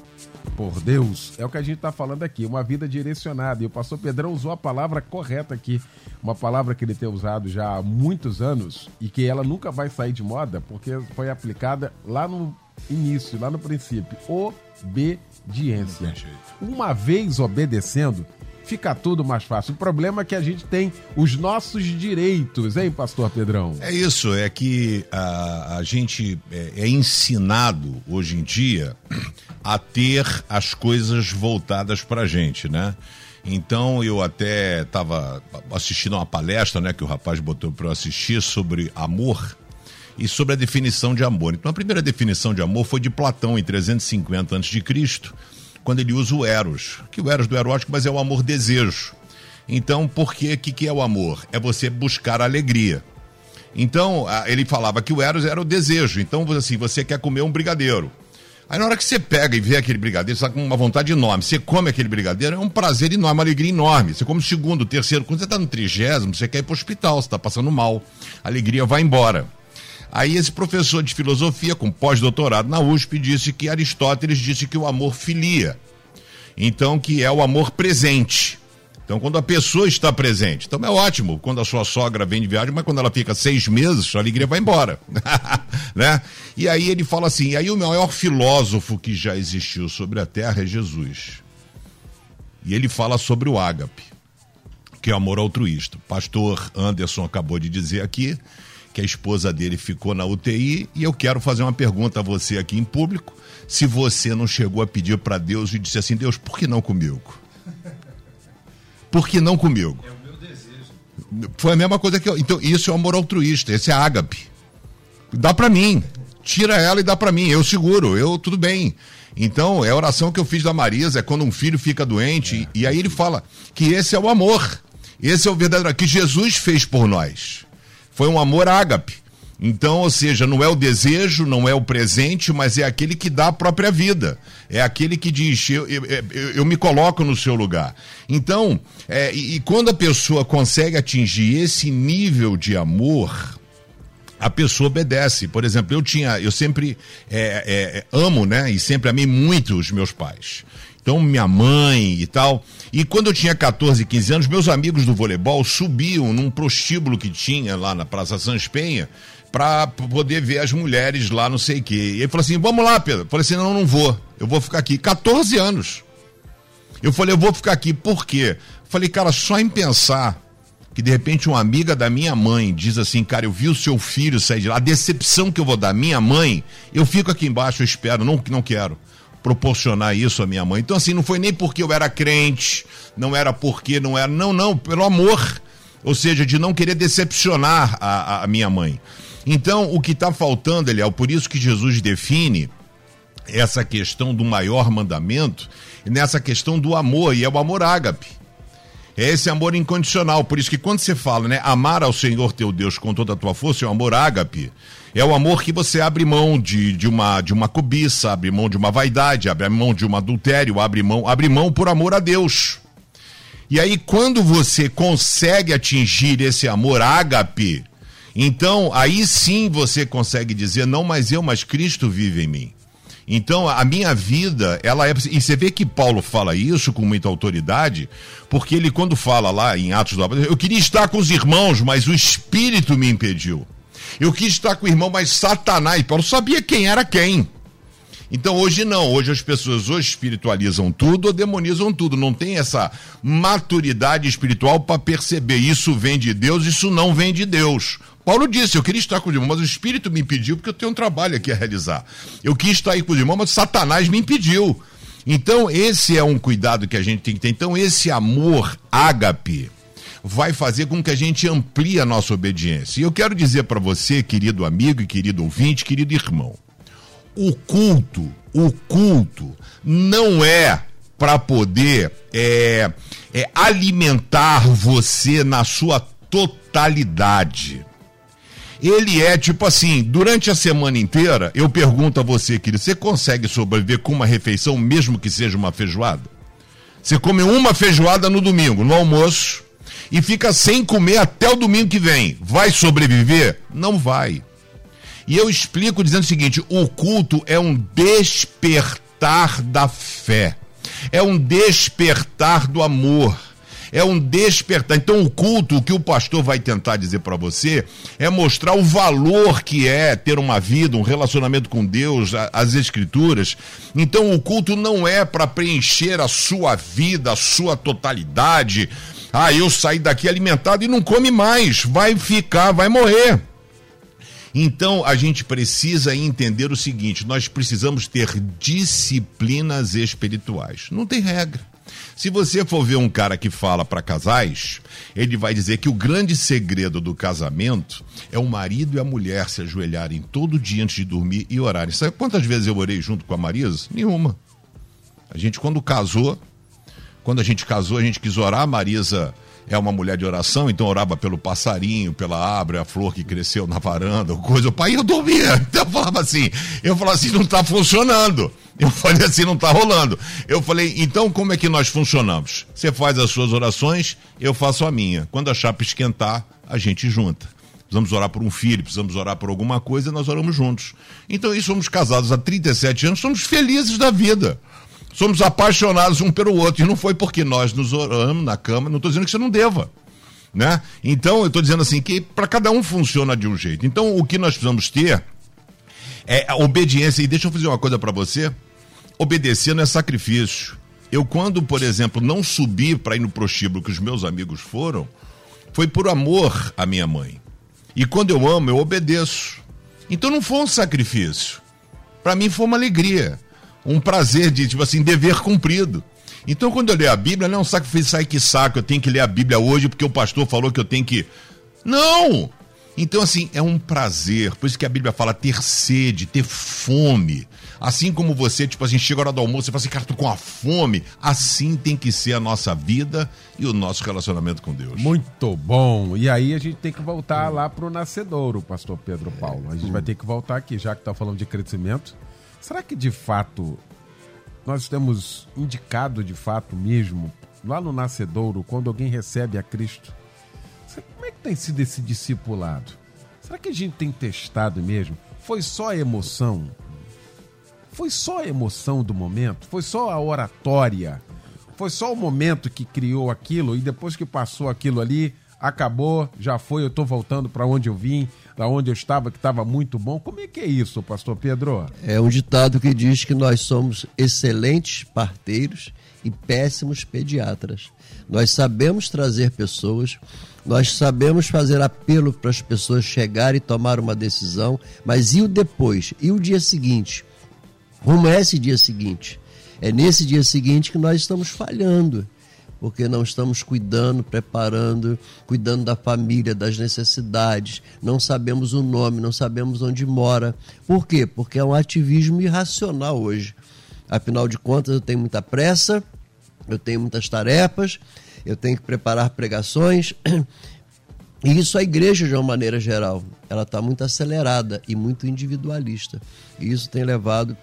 por Deus? É o que a gente está falando aqui, uma vida direcionada. E o pastor Pedrão usou a palavra correta aqui, uma palavra que ele tem usado já há muitos anos e que ela nunca vai sair de moda, porque foi aplicada lá no início, lá no princípio. Obediência. Uma vez obedecendo, fica tudo mais fácil. O problema é que a gente tem os nossos direitos, hein, pastor Pedrão? É isso, é que a, a gente é, é ensinado hoje em dia a ter as coisas voltadas pra gente, né? Então eu até estava assistindo uma palestra, né, que o rapaz botou para eu assistir sobre amor e sobre a definição de amor. Então a primeira definição de amor foi de Platão em 350 a.C quando ele usa o eros, que o eros do erótico, mas é o amor desejo. Então, por que que, que é o amor? É você buscar alegria. Então, ele falava que o eros era o desejo. Então, assim, você quer comer um brigadeiro. Aí na hora que você pega e vê aquele brigadeiro, você está com uma vontade enorme. Você come aquele brigadeiro, é um prazer enorme, uma alegria enorme. Você come o segundo, o terceiro. Quando você está no trigésimo, você quer ir para o hospital, você está passando mal. A alegria vai embora. Aí esse professor de filosofia, com pós-doutorado na USP, disse que Aristóteles disse que o amor filia. Então, que é o amor presente. Então, quando a pessoa está presente. Então, é ótimo quando a sua sogra vem de viagem, mas quando ela fica seis meses, sua alegria vai embora. [laughs] né? E aí ele fala assim: aí o maior filósofo que já existiu sobre a terra é Jesus. E ele fala sobre o ágape, que é o amor altruísta. Pastor Anderson acabou de dizer aqui que a esposa dele ficou na UTI e eu quero fazer uma pergunta a você aqui em público. Se você não chegou a pedir para Deus e disse assim: Deus, por que não comigo? Por que não comigo? É o meu desejo. Foi a mesma coisa que eu. Então, isso é o amor altruísta, esse é ágape. Dá para mim. Tira ela e dá para mim. Eu seguro, eu tudo bem. Então, é a oração que eu fiz da Marisa, é quando um filho fica doente, é. e aí ele fala que esse é o amor. Esse é o verdadeiro que Jesus fez por nós. Foi um amor ágape. Então, ou seja, não é o desejo, não é o presente, mas é aquele que dá a própria vida. É aquele que diz, eu, eu, eu, eu me coloco no seu lugar. Então, é, e, e quando a pessoa consegue atingir esse nível de amor, a pessoa obedece. Por exemplo, eu tinha, eu sempre é, é, amo, né? E sempre amei muito os meus pais. Então, minha mãe e tal. E quando eu tinha 14, 15 anos, meus amigos do voleibol subiam num prostíbulo que tinha lá na Praça Sans Penha para poder ver as mulheres lá, não sei o quê. E ele falou assim: vamos lá, Pedro. Eu falei assim: não, não vou. Eu vou ficar aqui. 14 anos. Eu falei: eu vou ficar aqui. Por quê? Eu falei, cara, só em pensar que de repente uma amiga da minha mãe diz assim, cara, eu vi o seu filho sair de lá, a decepção que eu vou dar minha mãe, eu fico aqui embaixo, eu espero, não, não quero proporcionar isso à minha mãe. Então, assim, não foi nem porque eu era crente, não era porque não era. Não, não, pelo amor. Ou seja, de não querer decepcionar a, a minha mãe. Então, o que está faltando, Eliel, por isso que Jesus define essa questão do maior mandamento, nessa questão do amor, e é o amor ágape. É esse amor incondicional. Por isso que quando você fala, né, amar ao Senhor teu Deus com toda a tua força, é o amor ágape. É o amor que você abre mão de, de, uma, de uma cobiça, abre mão de uma vaidade, abre mão de um adultério, abre mão, abre mão por amor a Deus. E aí, quando você consegue atingir esse amor ágape, então aí sim você consegue dizer: não mais eu, mas Cristo vive em mim. Então, a minha vida, ela é. E você vê que Paulo fala isso com muita autoridade, porque ele, quando fala lá em Atos do eu queria estar com os irmãos, mas o Espírito me impediu. Eu quis estar com o irmão, mas Satanás, Paulo sabia quem era quem. Então hoje não, hoje as pessoas ou espiritualizam tudo ou demonizam tudo. Não tem essa maturidade espiritual para perceber isso vem de Deus, isso não vem de Deus. Paulo disse: Eu queria estar com os irmãos, mas o Espírito me impediu porque eu tenho um trabalho aqui a realizar. Eu quis estar aí com os irmãos, mas Satanás me impediu. Então, esse é um cuidado que a gente tem que ter. Então, esse amor ágape vai fazer com que a gente amplie a nossa obediência. E eu quero dizer para você, querido amigo e querido ouvinte, querido irmão, o culto, o culto não é para poder é, é, alimentar você na sua totalidade. Ele é tipo assim, durante a semana inteira, eu pergunto a você, querido, você consegue sobreviver com uma refeição, mesmo que seja uma feijoada? Você come uma feijoada no domingo, no almoço, e fica sem comer até o domingo que vem. Vai sobreviver? Não vai. E eu explico dizendo o seguinte: o culto é um despertar da fé, é um despertar do amor. É um despertar. Então, o culto, o que o pastor vai tentar dizer para você, é mostrar o valor que é ter uma vida, um relacionamento com Deus, as Escrituras. Então, o culto não é para preencher a sua vida, a sua totalidade. Ah, eu saí daqui alimentado e não come mais. Vai ficar, vai morrer. Então a gente precisa entender o seguinte: nós precisamos ter disciplinas espirituais. Não tem regra. Se você for ver um cara que fala para casais, ele vai dizer que o grande segredo do casamento é o marido e a mulher se ajoelharem todo dia antes de dormir e orarem. Sabe quantas vezes eu orei junto com a Marisa? Nenhuma. A gente, quando casou, quando a gente casou, a gente quis orar, a Marisa é uma mulher de oração, então orava pelo passarinho, pela árvore, a flor que cresceu na varanda, coisa. O pai eu dormia. Então [laughs] eu falava assim, eu falava assim, não está funcionando. Eu falei assim, não está rolando. Eu falei, então como é que nós funcionamos? Você faz as suas orações, eu faço a minha. Quando a chapa esquentar, a gente junta. Precisamos orar por um filho, precisamos orar por alguma coisa, nós oramos juntos. Então, isso somos casados há 37 anos, somos felizes da vida. Somos apaixonados um pelo outro. E não foi porque nós nos oramos na cama, não estou dizendo que você não deva. Né? Então, eu estou dizendo assim que para cada um funciona de um jeito. Então, o que nós precisamos ter é a obediência. E deixa eu fazer uma coisa para você: obedecer não é sacrifício. Eu, quando, por exemplo, não subi para ir no prostíbulo que os meus amigos foram, foi por amor à minha mãe. E quando eu amo, eu obedeço. Então não foi um sacrifício. Para mim foi uma alegria um prazer de, tipo assim, dever cumprido. Então, quando eu leio a Bíblia, não é um sacrifício, sai que saco, eu tenho que ler a Bíblia hoje porque o pastor falou que eu tenho que. Não! Então, assim, é um prazer. Por isso que a Bíblia fala ter sede, ter fome. Assim como você, tipo assim, chega a hora do almoço e fala assim, cara, tô com a fome. Assim tem que ser a nossa vida e o nosso relacionamento com Deus. Muito bom. E aí a gente tem que voltar lá pro nascedouro, pastor Pedro Paulo. A gente vai ter que voltar aqui, já que tá falando de crescimento. Será que de fato nós temos indicado de fato mesmo, lá no nascedouro, quando alguém recebe a Cristo, como é que tem sido esse discipulado? Será que a gente tem testado mesmo? Foi só emoção? Foi só a emoção do momento? Foi só a oratória? Foi só o momento que criou aquilo e depois que passou aquilo ali, acabou, já foi, eu estou voltando para onde eu vim, da onde eu estava, que estava muito bom. Como é que é isso, pastor Pedro? É um ditado que diz que nós somos excelentes parteiros e péssimos pediatras. Nós sabemos trazer pessoas, nós sabemos fazer apelo para as pessoas chegarem e tomar uma decisão, mas e o depois? E o dia seguinte? Como é esse dia seguinte? É nesse dia seguinte que nós estamos falhando porque não estamos cuidando, preparando, cuidando da família, das necessidades, não sabemos o nome, não sabemos onde mora. Por quê? Porque é um ativismo irracional hoje. Afinal de contas, eu tenho muita pressa, eu tenho muitas tarefas, eu tenho que preparar pregações. [clears throat] E isso a igreja, de uma maneira geral, ela está muito acelerada e muito individualista. E isso tem levado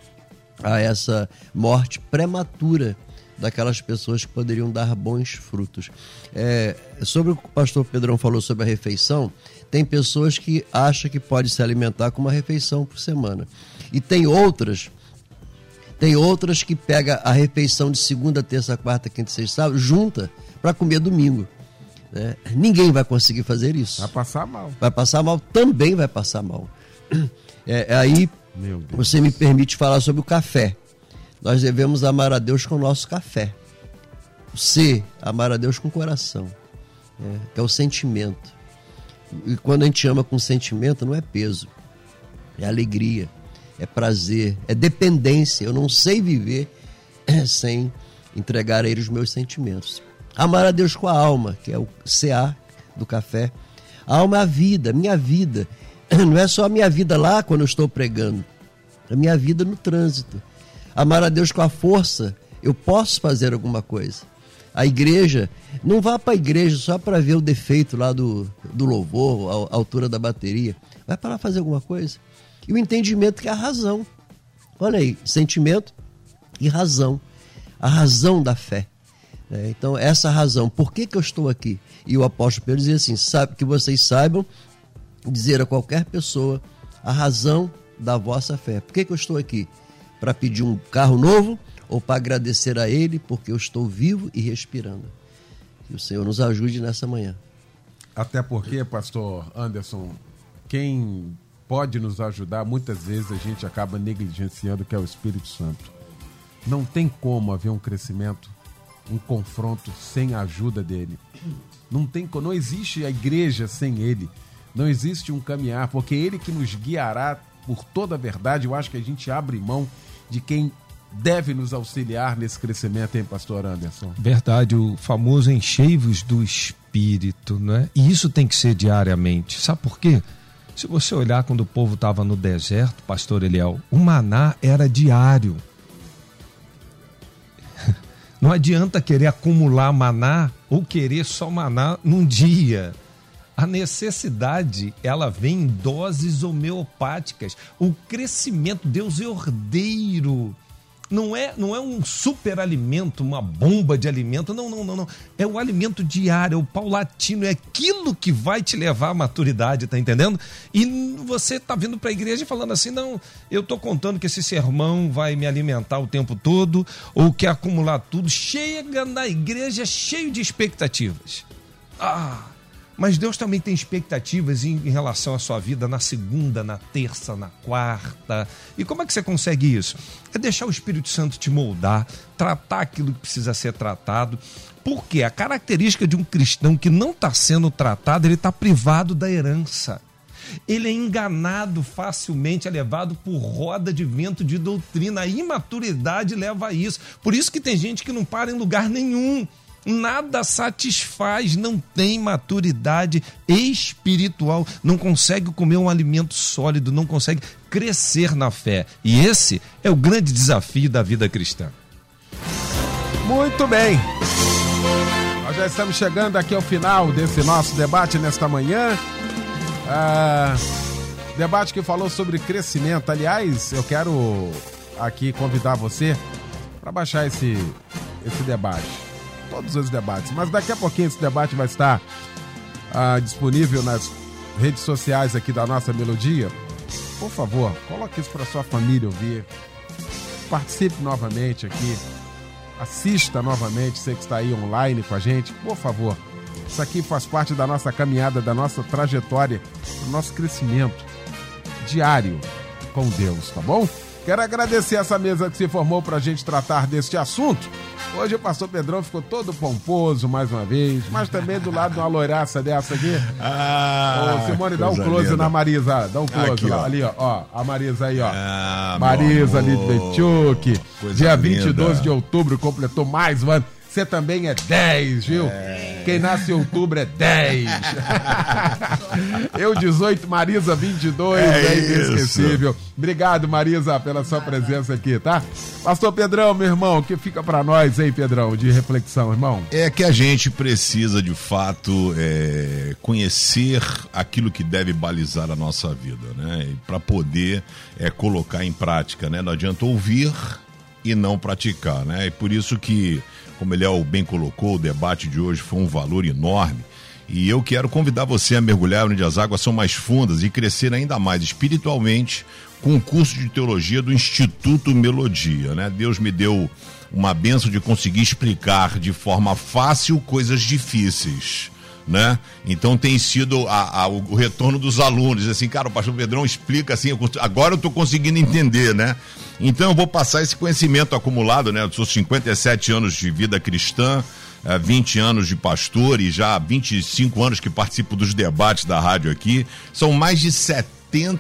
a essa morte prematura daquelas pessoas que poderiam dar bons frutos. É, sobre o que o pastor Pedrão falou sobre a refeição, tem pessoas que acham que pode se alimentar com uma refeição por semana. E tem outras, tem outras que pega a refeição de segunda, terça, quarta, quinta, sexta, sábado, junta para comer domingo. Né? Ninguém vai conseguir fazer isso. Vai passar mal. Vai passar mal, também vai passar mal. É, aí você me permite falar sobre o café. Nós devemos amar a Deus com o nosso café. O C, amar a Deus com o coração. É, que é o sentimento. E quando a gente ama com sentimento, não é peso, é alegria, é prazer, é dependência. Eu não sei viver [clears throat] sem entregar a Ele os meus sentimentos. Amar a Deus com a alma, que é o CA do café. A alma é a vida, minha vida. [clears throat] Não é só a minha vida lá quando eu estou pregando, a minha vida no trânsito. Amar a Deus com a força, eu posso fazer alguma coisa. A igreja, não vá para a igreja só para ver o defeito lá do, do louvor, a, a altura da bateria. Vai para lá fazer alguma coisa. E o entendimento que é a razão. Olha aí, sentimento e razão. A razão da fé. É, então, essa razão, por que, que eu estou aqui? E o apóstolo Pedro dizia assim: sabe que vocês saibam dizer a qualquer pessoa a razão da vossa fé. Por que, que eu estou aqui? Para pedir um carro novo ou para agradecer a Ele porque eu estou vivo e respirando? Que o Senhor nos ajude nessa manhã. Até porque, pastor Anderson, quem pode nos ajudar, muitas vezes a gente acaba negligenciando, que é o Espírito Santo. Não tem como haver um crescimento um confronto sem a ajuda dele. Não tem, não existe a igreja sem ele. Não existe um caminhar, porque ele que nos guiará por toda a verdade. Eu acho que a gente abre mão de quem deve nos auxiliar nesse crescimento, hein, pastor Anderson? Verdade, o famoso enchei-vos do Espírito, né? E isso tem que ser diariamente. Sabe por quê? Se você olhar quando o povo estava no deserto, pastor Eliel, o maná era diário. [laughs] Não adianta querer acumular maná ou querer só maná num dia. A necessidade, ela vem em doses homeopáticas. O crescimento, Deus é ordeiro não é, não é um super alimento, uma bomba de alimento, não, não, não, não. É o alimento diário, é o paulatino, é aquilo que vai te levar à maturidade, tá entendendo? E você tá vindo para a igreja falando assim: "Não, eu tô contando que esse sermão vai me alimentar o tempo todo ou quer acumular tudo". Chega na igreja cheio de expectativas. Ah, mas Deus também tem expectativas em, em, relação à sua vida na segunda, na terça, na quarta. E como é que você consegue isso? É deixar o Espírito Santo te moldar, tratar aquilo que precisa ser tratado. Porque a característica de um cristão que não está sendo tratado, ele está privado da herança. Ele é enganado facilmente, é levado por roda de vento de doutrina. A imaturidade leva a isso. Por isso que tem gente que não para em lugar nenhum nada satisfaz, não tem maturidade espiritual, não consegue comer um alimento sólido, não consegue crescer na fé. E esse é o grande desafio da vida cristã. Muito bem. Nós já estamos chegando aqui ao final desse nosso debate nesta manhã. Ah, debate que falou sobre crescimento. Aliás, eu quero aqui convidar você para baixar esse, esse debate todos os debates. Mas daqui a pouquinho esse debate vai estar ah, disponível nas redes sociais aqui da nossa melodia. Por favor, coloque isso para sua família ouvir. Participe novamente aqui. Assista novamente, você que está aí online com a gente. Por favor, isso aqui faz parte da nossa caminhada, da nossa trajetória, do nosso crescimento diário com Deus, tá bom? Quero agradecer essa mesa que se formou para a gente tratar deste assunto. Hoje o pastor Pedrão ficou todo pomposo mais uma vez, mas também do lado de uma loiraça dessa aqui. Ah, Ô, Simone, dá um close linda. na Marisa. Dá um close aqui, ó. ali, ó, ó. A Marisa aí, ó. Ah, Marisa Lidbechuk. Dia linda. 22 de outubro completou mais um ano. Você também é 10, viu? É. Quem nasce em outubro é 10. [laughs] Eu 18, Marisa 22, é, é inesquecível. Isso. Obrigado, Marisa, pela sua presença aqui, tá? Pastor Pedrão, meu irmão, o que fica para nós, hein, Pedrão, de reflexão, irmão? É que a gente precisa, de fato, é, conhecer aquilo que deve balizar a nossa vida, né? Para poder é, colocar em prática, né? Não adianta ouvir e não praticar, né? E por isso que como ele bem colocou, o debate de hoje foi um valor enorme. E eu quero convidar você a mergulhar onde as águas são mais fundas e crescer ainda mais espiritualmente com o curso de teologia do Instituto Melodia. Né? Deus me deu uma benção de conseguir explicar de forma fácil coisas difíceis. Né? Então tem sido a, a, o retorno dos alunos, assim, cara, o pastor Pedrão explica assim, eu, agora eu estou conseguindo entender, né? Então eu vou passar esse conhecimento acumulado, né? Eu sou 57 anos de vida cristã, 20 anos de pastor e já 25 anos que participo dos debates da rádio aqui. São mais de 70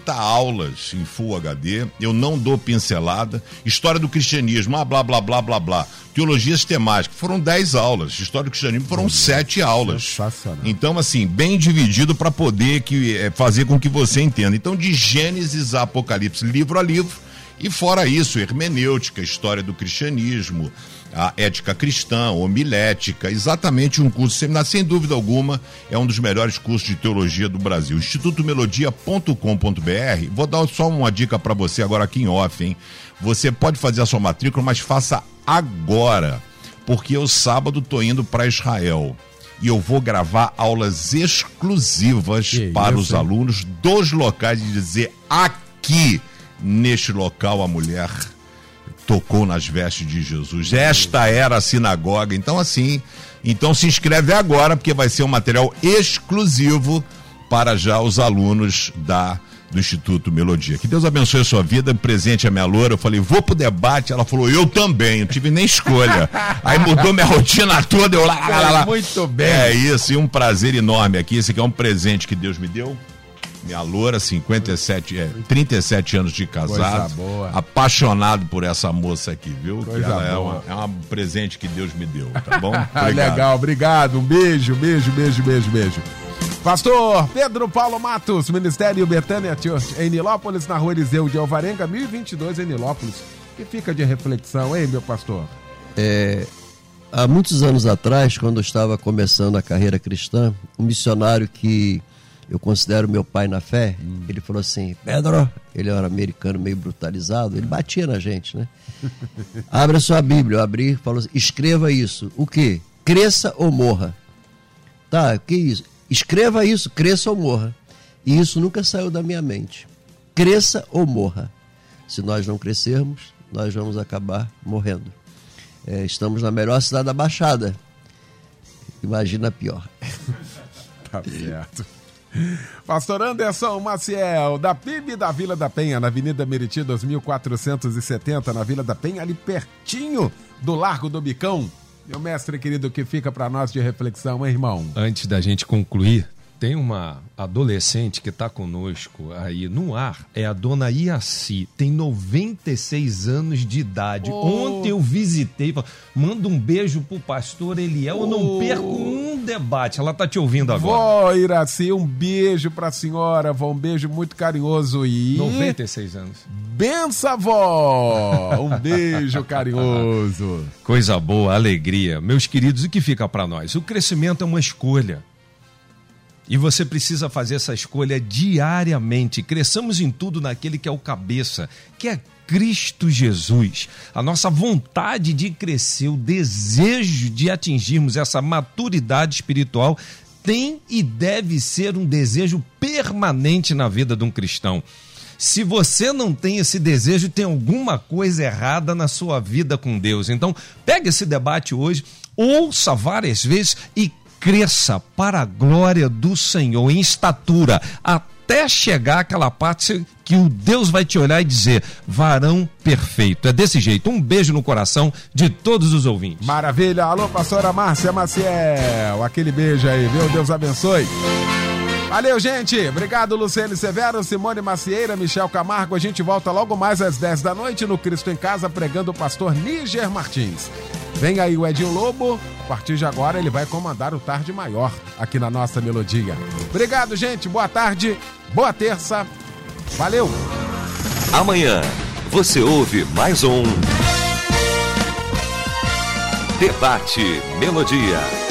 aulas em Full HD. Eu não dou pincelada. História do cristianismo, ah, blá, blá, blá, blá, blá. Teologia sistemática, foram 10 aulas. História do cristianismo foram 7 aulas. Então, assim, bem dividido para poder que, é, fazer com que você entenda. Então, de Gênesis a Apocalipse, livro a livro. E fora isso, hermenêutica, história do cristianismo, a ética cristã, homilética, exatamente um curso seminar, sem dúvida alguma, é um dos melhores cursos de teologia do Brasil. institutomelodia.com.br. Vou dar só uma dica para você agora aqui em off, hein? Você pode fazer a sua matrícula, mas faça agora, porque eu sábado tô indo para Israel e eu vou gravar aulas exclusivas que para isso, os hein? alunos dos locais de dizer aqui neste local a mulher tocou nas vestes de Jesus. Esta era a sinagoga. Então, assim, então se inscreve agora, porque vai ser um material exclusivo para já os alunos da do Instituto Melodia. Que Deus abençoe a sua vida. Presente a minha loura. Eu falei, vou pro debate. Ela falou, eu também. Não tive nem escolha. Aí mudou minha rotina toda. Eu lá, lá, lá. Muito bem. É isso. E um prazer enorme aqui. Esse aqui é um presente que Deus me deu. Minha loura, 57, é, 37 anos de casado. Apaixonado por essa moça aqui, viu? Coisa ela é, uma, é um presente que Deus me deu, tá [laughs] bom? Obrigado. Legal, obrigado. Um beijo, beijo, beijo, beijo, beijo. Pastor Pedro Paulo Matos, Ministério Betânia Church, em Nilópolis, na rua Eliseu de Alvarenga, 1022 em Nilópolis. Que fica de reflexão, hein, meu pastor? É, há muitos anos atrás, quando eu estava começando a carreira cristã, um missionário que eu considero meu pai na fé, hum. ele falou assim, Pedro, ele era americano meio brutalizado, ele batia na gente, né? [laughs] Abra sua Bíblia, eu abri, falou assim, escreva isso. O quê? Cresça ou morra. Tá, o que é isso? Escreva isso, cresça ou morra. E isso nunca saiu da minha mente. Cresça ou morra. Se nós não crescermos, nós vamos acabar morrendo. É, estamos na melhor cidade da Baixada. Imagina pior. [laughs] tá certo. Pastor Anderson Maciel, da PIB da Vila da Penha, na Avenida Meriti 2470, na Vila da Penha, ali pertinho do Largo do Bicão. Meu mestre querido, que fica para nós de reflexão, hein, irmão? Antes da gente concluir, tem uma adolescente que está conosco aí no ar, é a dona Iaci, tem 96 anos de idade. Oh. Ontem eu visitei, manda um beijo pro pastor Eliel, oh. eu não perco um debate. Ela tá te ouvindo agora. Vó Iraci, um beijo pra senhora, vó, um beijo muito carinhoso e 96 anos. Bença, vó! Um beijo carinhoso. Coisa boa, alegria. Meus queridos, o que fica para nós? O crescimento é uma escolha. E você precisa fazer essa escolha diariamente. Cresçamos em tudo naquele que é o cabeça, que é Cristo Jesus. A nossa vontade de crescer, o desejo de atingirmos essa maturidade espiritual tem e deve ser um desejo permanente na vida de um cristão. Se você não tem esse desejo, tem alguma coisa errada na sua vida com Deus. Então, pegue esse debate hoje, ouça várias vezes e cresça para a glória do Senhor em estatura, até chegar aquela parte que o Deus vai te olhar e dizer: varão perfeito. É desse jeito. Um beijo no coração de todos os ouvintes. Maravilha. Alô, pastora Márcia Maciel. Aquele beijo aí, viu? Deus abençoe. Valeu, gente. Obrigado, Luciane Severo, Simone Macieira, Michel Camargo. A gente volta logo mais às 10 da noite no Cristo em Casa, pregando o pastor Níger Martins. Vem aí o Edinho Lobo. A partir de agora ele vai comandar o Tarde Maior aqui na nossa melodia. Obrigado, gente. Boa tarde, boa terça. Valeu. Amanhã você ouve mais um Debate Melodia.